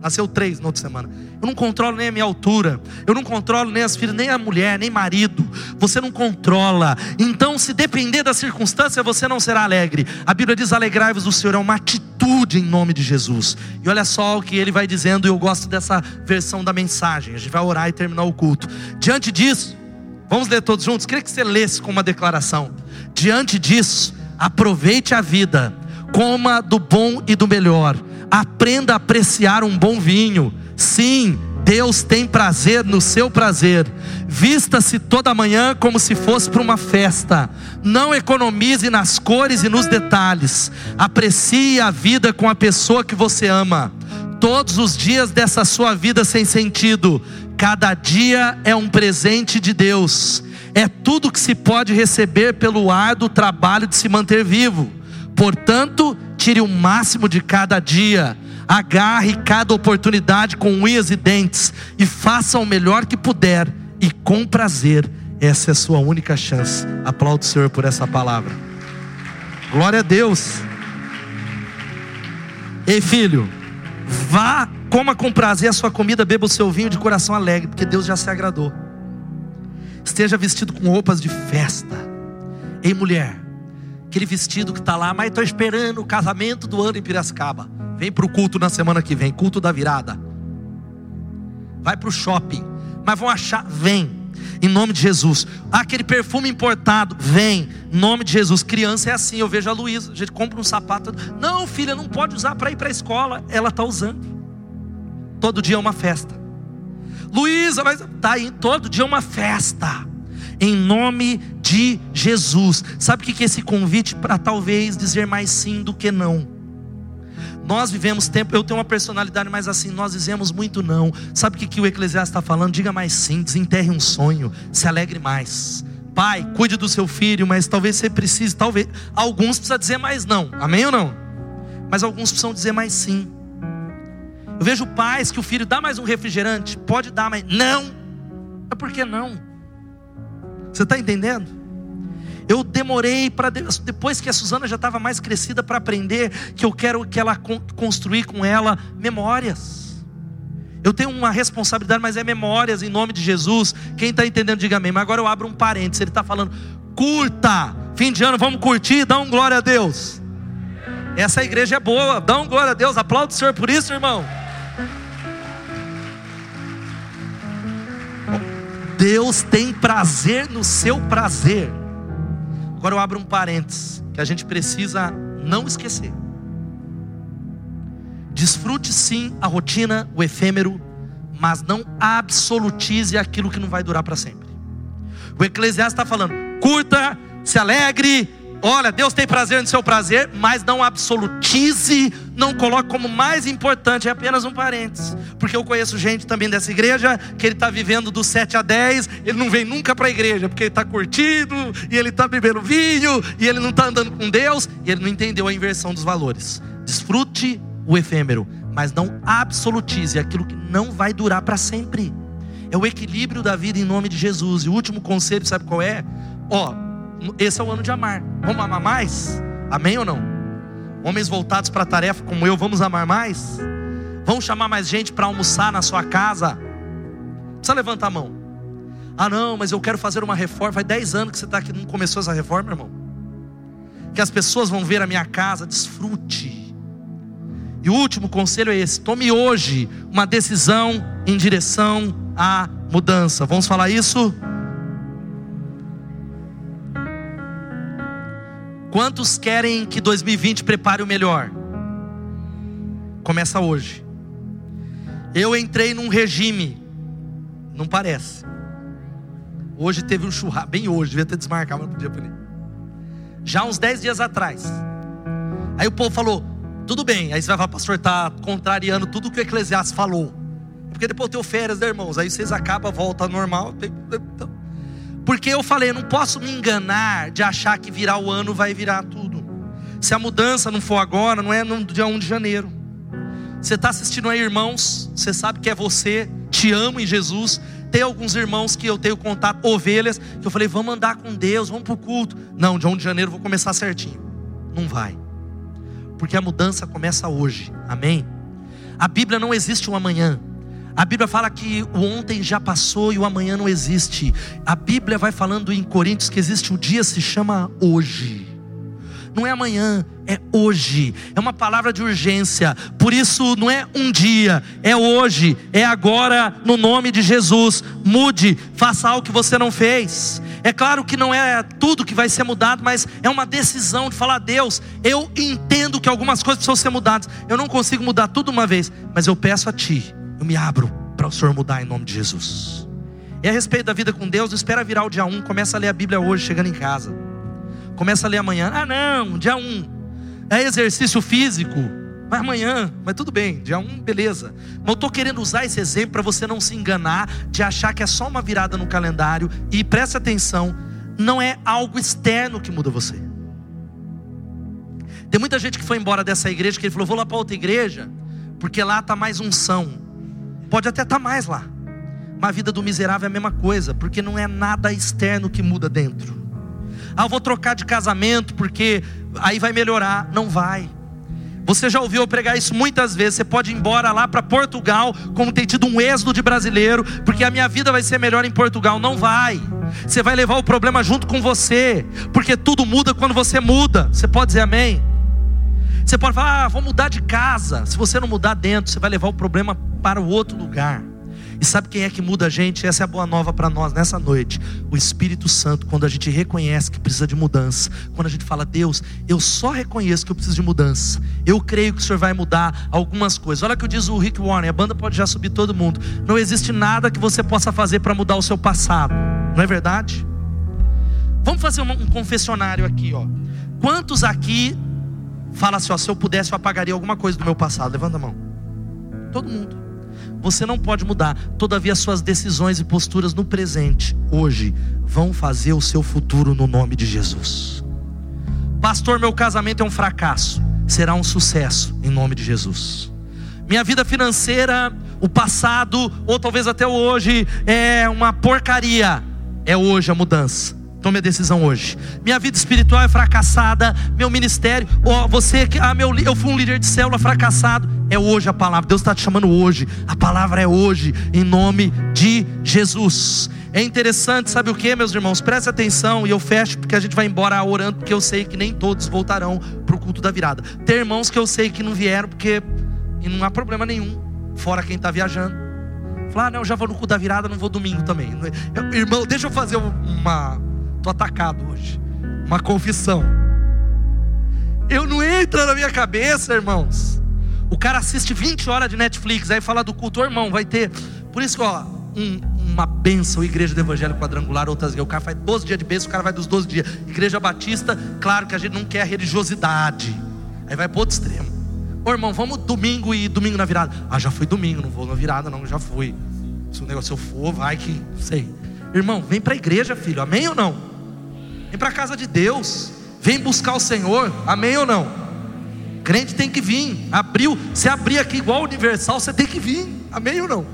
Nasceu três na outra semana. Eu não controlo nem a minha altura. Eu não controlo nem as filhas, nem a mulher, nem marido. Você não controla. Então, se depender da circunstância, você não será alegre. A Bíblia diz: alegrai-vos do Senhor. É uma atitude em nome de Jesus. E olha só o que ele vai dizendo. E eu gosto dessa versão da mensagem. A gente vai orar e terminar o culto. Diante disso, vamos ler todos juntos. Queria que você lesse com uma declaração. Diante disso, aproveite a vida, coma do bom e do melhor Aprenda a apreciar um bom vinho. Sim, Deus tem prazer no seu prazer. Vista-se toda manhã como se fosse para uma festa. Não economize nas cores e nos detalhes. Aprecie a vida com a pessoa que você ama. Todos os dias dessa sua vida sem sentido, cada dia é um presente de Deus. É tudo que se pode receber pelo árduo trabalho de se manter vivo. Portanto, tire o máximo de cada dia, agarre cada oportunidade com unhas e dentes e faça o melhor que puder e com prazer. Essa é a sua única chance. Aplaudo o Senhor por essa palavra. Glória a Deus. Ei, filho, vá, coma com prazer a sua comida, beba o seu vinho de coração alegre, porque Deus já se agradou. Esteja vestido com roupas de festa. Ei, mulher, aquele vestido que está lá, mas estou esperando o casamento do ano em Piracicaba. Vem para o culto na semana que vem, culto da virada. Vai para o shopping, mas vão achar, vem, em nome de Jesus. aquele perfume importado, vem, em nome de Jesus. Criança é assim, eu vejo a Luísa, a gente compra um sapato. Não, filha, não pode usar para ir para a escola. Ela está usando. Todo dia é uma festa. Luísa, mas está aí, todo dia é uma festa em nome de Jesus. Sabe o que é esse convite para talvez dizer mais sim do que não? Nós vivemos tempo, eu tenho uma personalidade mais assim, nós dizemos muito não. Sabe o que, que o Eclesiastes está falando? Diga mais sim, desenterre um sonho, se alegre mais. Pai, cuide do seu filho, mas talvez você precise, talvez. Alguns precisam dizer mais não, amém ou não? Mas alguns precisam dizer mais sim. Eu vejo pais que o filho dá mais um refrigerante, pode dar, mas não. É porque não. Você está entendendo? Eu demorei para depois que a Suzana já estava mais crescida para aprender que eu quero que ela construir com ela memórias. Eu tenho uma responsabilidade, mas é memórias em nome de Jesus. Quem está entendendo, diga amém. Mas agora eu abro um parênteses. Ele está falando, curta, fim de ano, vamos curtir, dá um glória a Deus. Essa igreja é boa, dá um glória a Deus. Aplaude o Senhor por isso, irmão. Deus tem prazer no seu prazer. Agora eu abro um parênteses que a gente precisa não esquecer. Desfrute sim a rotina, o efêmero, mas não absolutize aquilo que não vai durar para sempre. O Eclesiastes está falando: curta, se alegre, Olha, Deus tem prazer no seu prazer, mas não absolutize, não coloque como mais importante, é apenas um parênteses. Porque eu conheço gente também dessa igreja que ele está vivendo do 7 a 10, ele não vem nunca para a igreja, porque ele está curtindo, e ele está bebendo vinho, e ele não está andando com Deus, e ele não entendeu a inversão dos valores. Desfrute o efêmero, mas não absolutize aquilo que não vai durar para sempre. É o equilíbrio da vida em nome de Jesus. E o último conselho, sabe qual é? Ó, esse é o ano de amar. Vamos amar mais? Amém ou não? Homens voltados para a tarefa como eu, vamos amar mais? Vamos chamar mais gente para almoçar na sua casa? Precisa levantar a mão. Ah, não, mas eu quero fazer uma reforma. Faz 10 anos que você está aqui, não começou essa reforma, irmão? Que as pessoas vão ver a minha casa, desfrute. E o último conselho é esse: tome hoje uma decisão em direção à mudança. Vamos falar isso? Quantos querem que 2020 prepare o melhor? Começa hoje. Eu entrei num regime, não parece. Hoje teve um churrasco, bem hoje, devia ter desmarcado, mas não podia por Já uns 10 dias atrás. Aí o povo falou: tudo bem. Aí você vai falar, pastor, está contrariando tudo que o Eclesiastes falou. Porque depois eu tenho férias, né, irmãos? Aí vocês acabam, volta normal. Então, porque eu falei, eu não posso me enganar de achar que virar o ano vai virar tudo. Se a mudança não for agora, não é no dia 1 de janeiro. Você está assistindo aí, irmãos, você sabe que é você, te amo em Jesus. Tem alguns irmãos que eu tenho contato, ovelhas, que eu falei, vamos andar com Deus, vamos para o culto. Não, dia 1 de janeiro eu vou começar certinho. Não vai. Porque a mudança começa hoje. Amém? A Bíblia não existe um amanhã. A Bíblia fala que o ontem já passou e o amanhã não existe. A Bíblia vai falando em Coríntios que existe um dia se chama hoje. Não é amanhã, é hoje. É uma palavra de urgência. Por isso não é um dia, é hoje, é agora no nome de Jesus. Mude, faça algo que você não fez. É claro que não é tudo que vai ser mudado, mas é uma decisão de falar: Deus, eu entendo que algumas coisas precisam ser mudadas. Eu não consigo mudar tudo uma vez, mas eu peço a Ti eu me abro para o Senhor mudar em nome de Jesus. E a respeito da vida com Deus, espera virar o dia 1, começa a ler a Bíblia hoje, chegando em casa. Começa a ler amanhã. Ah, não, dia 1. É exercício físico. Mas amanhã, mas tudo bem, dia 1, beleza. Mas eu estou querendo usar esse exemplo para você não se enganar de achar que é só uma virada no calendário. E preste atenção, não é algo externo que muda você. Tem muita gente que foi embora dessa igreja que ele falou: vou lá para outra igreja, porque lá está mais unção. Pode até estar tá mais lá. Mas a vida do miserável é a mesma coisa, porque não é nada externo que muda dentro. Ah, eu vou trocar de casamento porque aí vai melhorar. Não vai. Você já ouviu eu pregar isso muitas vezes. Você pode ir embora lá para Portugal, como tem tido um êxodo de brasileiro, porque a minha vida vai ser melhor em Portugal. Não vai. Você vai levar o problema junto com você, porque tudo muda quando você muda. Você pode dizer amém? Você pode falar, ah, vou mudar de casa. Se você não mudar dentro, você vai levar o problema para o outro lugar. E sabe quem é que muda a gente? Essa é a boa nova para nós nessa noite. O Espírito Santo, quando a gente reconhece que precisa de mudança, quando a gente fala, Deus, eu só reconheço que eu preciso de mudança. Eu creio que o Senhor vai mudar algumas coisas. Olha o que diz o Rick Warren, a banda pode já subir todo mundo. Não existe nada que você possa fazer para mudar o seu passado. Não é verdade? Vamos fazer um, confessionário aqui, ó. Quantos aqui fala assim: ó, se eu pudesse, eu apagaria alguma coisa do meu passado? Levanta a mão. Todo mundo. Você não pode mudar. Todavia, suas decisões e posturas no presente, hoje, vão fazer o seu futuro no nome de Jesus. Pastor, meu casamento é um fracasso. Será um sucesso em nome de Jesus. Minha vida financeira, o passado, ou talvez até hoje, é uma porcaria. É hoje a mudança. Tome a decisão hoje. Minha vida espiritual é fracassada, meu ministério, você, ah, meu, eu fui um líder de célula fracassado. É hoje a palavra. Deus está te chamando hoje. A palavra é hoje, em nome de Jesus. É interessante, sabe o que, meus irmãos? Preste atenção e eu fecho porque a gente vai embora orando, porque eu sei que nem todos voltarão para o culto da virada. Tem irmãos que eu sei que não vieram porque e não há problema nenhum, fora quem está viajando. Falar, ah, não, eu já vou no culto da virada, não vou domingo também. Eu, irmão, deixa eu fazer uma Estou atacado hoje. Uma confissão. Eu não entra na minha cabeça, irmãos. O cara assiste 20 horas de Netflix, aí fala do culto, irmão, vai ter. Por isso, ó, um, uma benção, igreja do Evangelho Quadrangular, outras. O cara faz 12 dias de bênção, o cara vai dos 12 dias. Igreja Batista, claro que a gente não quer religiosidade. Aí vai para outro extremo. Ô irmão, vamos domingo e domingo na virada. Ah, já fui domingo, não vou na virada, não, já fui. Se o negócio eu for, vai que. Sei. Irmão, vem para a igreja, filho, amém ou não? Vem para a casa de Deus. Vem buscar o Senhor, amém ou não? Crente tem que vir. Abriu, se abrir aqui igual universal, você tem que vir, amém ou não?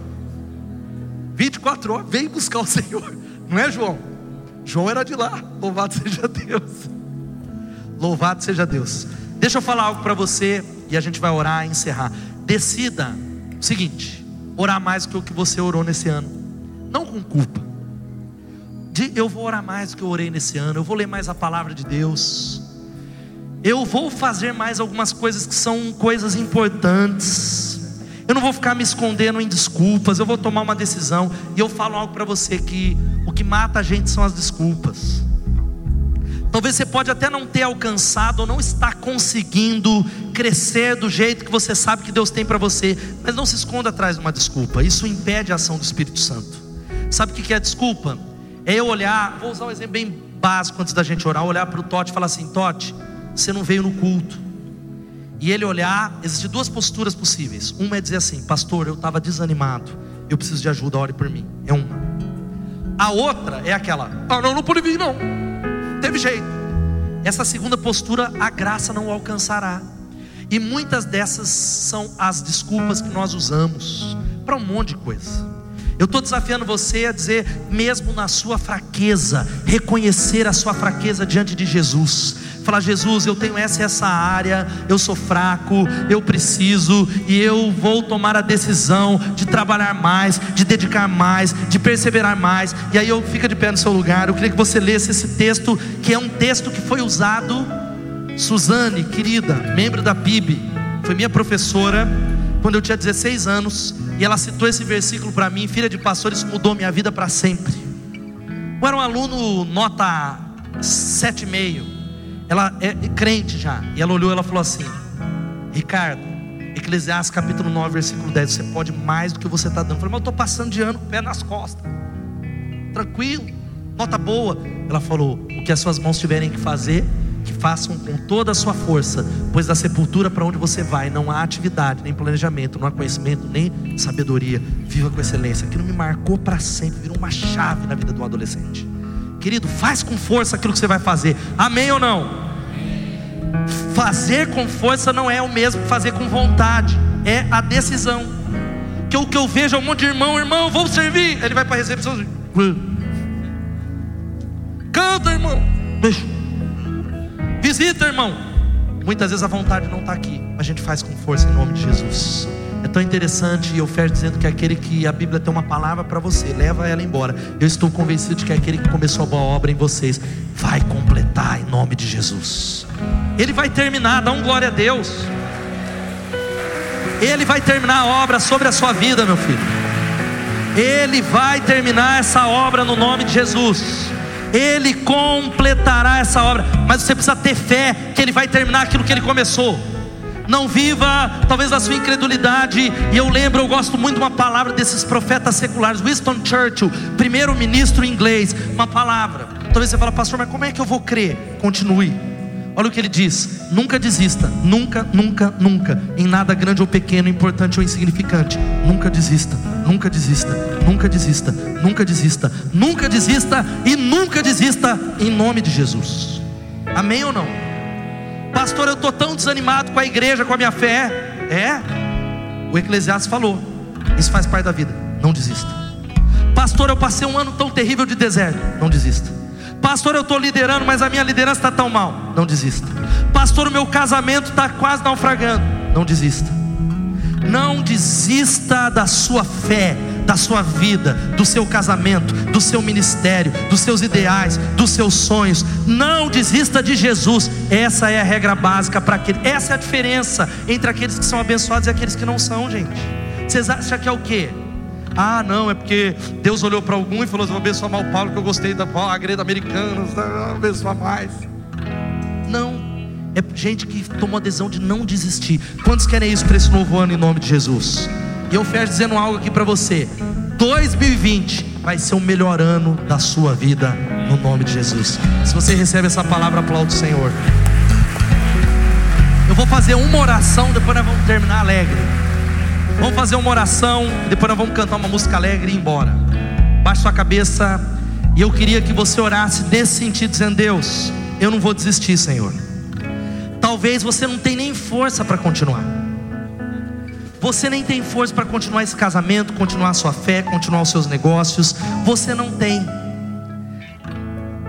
24 horas, vem buscar o Senhor. Não é João? João era de lá. Louvado seja Deus. Louvado seja Deus. Deixa eu falar algo para você e a gente vai orar e encerrar. Decida o seguinte: orar mais do que o que você orou nesse ano. Não com culpa. De, eu vou orar mais do que eu orei nesse ano. Eu vou ler mais a palavra de Deus. Eu vou fazer mais algumas coisas que são coisas importantes. Eu não vou ficar me escondendo em desculpas, eu vou tomar uma decisão. E eu falo algo para você que o que mata a gente são as desculpas. Talvez você pode até não ter alcançado ou não estar conseguindo crescer do jeito que você sabe que Deus tem para você, mas não se esconda atrás de uma desculpa. Isso impede a ação do Espírito Santo. Sabe o que é desculpa? É eu olhar, vou usar um exemplo bem básico antes da gente orar, olhar para o Tote e falar assim: Tote, você não veio no culto e ele olhar, existem duas posturas possíveis. Uma é dizer assim: Pastor, eu estava desanimado, eu preciso de ajuda, ore por mim. É uma. A outra é aquela: Ah, não, não pude vir, não. Teve jeito. Essa segunda postura, a graça não alcançará. E muitas dessas são as desculpas que nós usamos para um monte de coisa. Eu estou desafiando você a dizer, mesmo na sua fraqueza, reconhecer a sua fraqueza diante de Jesus Falar, Jesus, eu tenho essa essa área, eu sou fraco, eu preciso e eu vou tomar a decisão de trabalhar mais, de dedicar mais, de perseverar mais. E aí eu fica de pé no seu lugar. Eu queria que você lesse esse texto, que é um texto que foi usado. Suzane, querida, membro da PIB, foi minha professora quando eu tinha 16 anos, e ela citou esse versículo para mim, filha de pastor, isso mudou minha vida para sempre. Eu era um aluno nota 7,5 ela é crente já. E ela olhou e ela falou assim: Ricardo, Eclesiastes capítulo 9, versículo 10. Você pode mais do que você está dando. Eu falei, mas eu estou passando de ano, pé nas costas. Tranquilo, nota boa. Ela falou: o que as suas mãos tiverem que fazer, que façam com toda a sua força, pois da sepultura para onde você vai não há atividade, nem planejamento, não há conhecimento, nem sabedoria. Viva com excelência. Aquilo me marcou para sempre, virou uma chave na vida de um adolescente. Querido, faz com força aquilo que você vai fazer. Amém ou não? Fazer com força não é o mesmo que fazer com vontade, é a decisão. Que o que eu vejo é um monte de irmão, irmão, vou servir. Ele vai para a recepção. Canta, irmão. Visita, irmão. Muitas vezes a vontade não está aqui, mas a gente faz com força em nome de Jesus. É tão interessante, e eu fecho dizendo que aquele que a Bíblia tem uma palavra para você, leva ela embora. Eu estou convencido de que aquele que começou a boa obra em vocês vai completar em nome de Jesus. Ele vai terminar, dá um glória a Deus. Ele vai terminar a obra sobre a sua vida, meu filho. Ele vai terminar essa obra no nome de Jesus. Ele completará essa obra, mas você precisa ter fé que Ele vai terminar aquilo que Ele começou não viva talvez a sua incredulidade. E eu lembro, eu gosto muito de uma palavra desses profetas seculares, Winston Churchill, primeiro-ministro inglês, uma palavra. Talvez você fale, pastor, mas como é que eu vou crer? Continue. Olha o que ele diz: nunca desista, nunca, nunca, nunca, em nada grande ou pequeno, importante ou insignificante. Nunca desista, nunca desista, nunca desista, nunca desista, nunca desista e nunca desista, em nome de Jesus. Amém ou não? Pastor, eu estou tão desanimado com a igreja, com a minha fé. É, o Eclesiastes falou: Isso faz parte da vida. Não desista. Pastor, eu passei um ano tão terrível de deserto. Não desista. Pastor, eu estou liderando, mas a minha liderança está tão mal. Não desista. Pastor, o meu casamento está quase naufragando. Não desista. Não desista da sua fé da sua vida, do seu casamento, do seu ministério, dos seus ideais, dos seus sonhos. Não desista de Jesus. Essa é a regra básica para aquele. Essa é a diferença entre aqueles que são abençoados e aqueles que não são, gente. Vocês acham que é o quê? Ah, não, é porque Deus olhou para algum e falou: Vou abençoar o Paulo, que eu gostei da agreda americana, vou abençoar mais. Não, é gente que tomou a decisão de não desistir. Quantos querem isso para esse novo ano em nome de Jesus? E eu fecho dizendo algo aqui para você. 2020 vai ser o melhor ano da sua vida, no nome de Jesus. Se você recebe essa palavra, aplaude o Senhor. Eu vou fazer uma oração, depois nós vamos terminar alegre. Vamos fazer uma oração, depois nós vamos cantar uma música alegre e ir embora. Baixe sua cabeça, e eu queria que você orasse nesse sentido, dizendo: Deus, eu não vou desistir, Senhor. Talvez você não tenha nem força para continuar. Você nem tem força para continuar esse casamento, continuar a sua fé, continuar os seus negócios. Você não tem.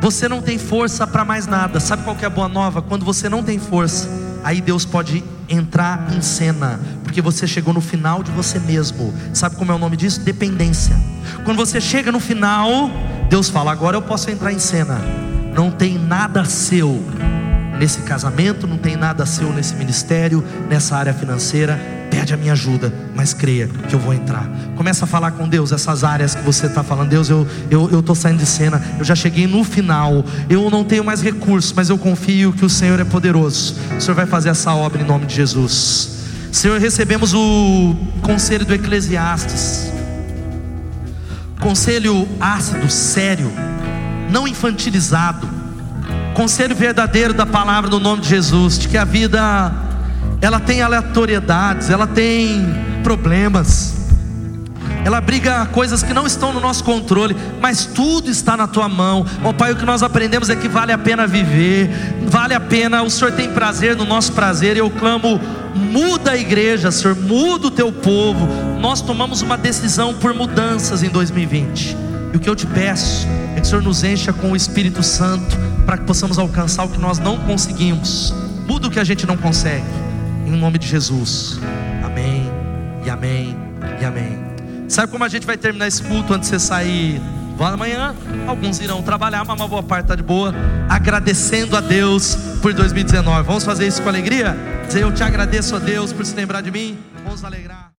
Você não tem força para mais nada. Sabe qual que é a boa nova? Quando você não tem força, aí Deus pode entrar em cena, porque você chegou no final de você mesmo. Sabe como é o nome disso? Dependência. Quando você chega no final, Deus fala: agora eu posso entrar em cena. Não tem nada seu nesse casamento, não tem nada seu nesse ministério, nessa área financeira pede a minha ajuda, mas creia que eu vou entrar. Começa a falar com Deus essas áreas que você está falando. Deus, eu eu, eu saindo de cena, eu já cheguei no final, eu não tenho mais recursos, mas eu confio que o Senhor é poderoso. O Senhor vai fazer essa obra em nome de Jesus. Senhor, recebemos o conselho do Eclesiastes, conselho ácido, sério, não infantilizado, conselho verdadeiro da palavra no nome de Jesus, de que a vida ela tem aleatoriedades, ela tem problemas, ela briga coisas que não estão no nosso controle, mas tudo está na tua mão. Ó oh, Pai, o que nós aprendemos é que vale a pena viver, vale a pena, o Senhor tem prazer no nosso prazer. Eu clamo, muda a igreja, Senhor, muda o teu povo. Nós tomamos uma decisão por mudanças em 2020. E o que eu te peço é que o Senhor nos encha com o Espírito Santo para que possamos alcançar o que nós não conseguimos. Muda o que a gente não consegue em nome de Jesus. Amém, e amém, e amém. Sabe como a gente vai terminar esse culto antes de você sair? Vá amanhã, alguns irão trabalhar, mas uma boa parte está de boa, agradecendo a Deus por 2019. Vamos fazer isso com alegria? Dizer eu te agradeço a Deus por se lembrar de mim. Vamos alegrar.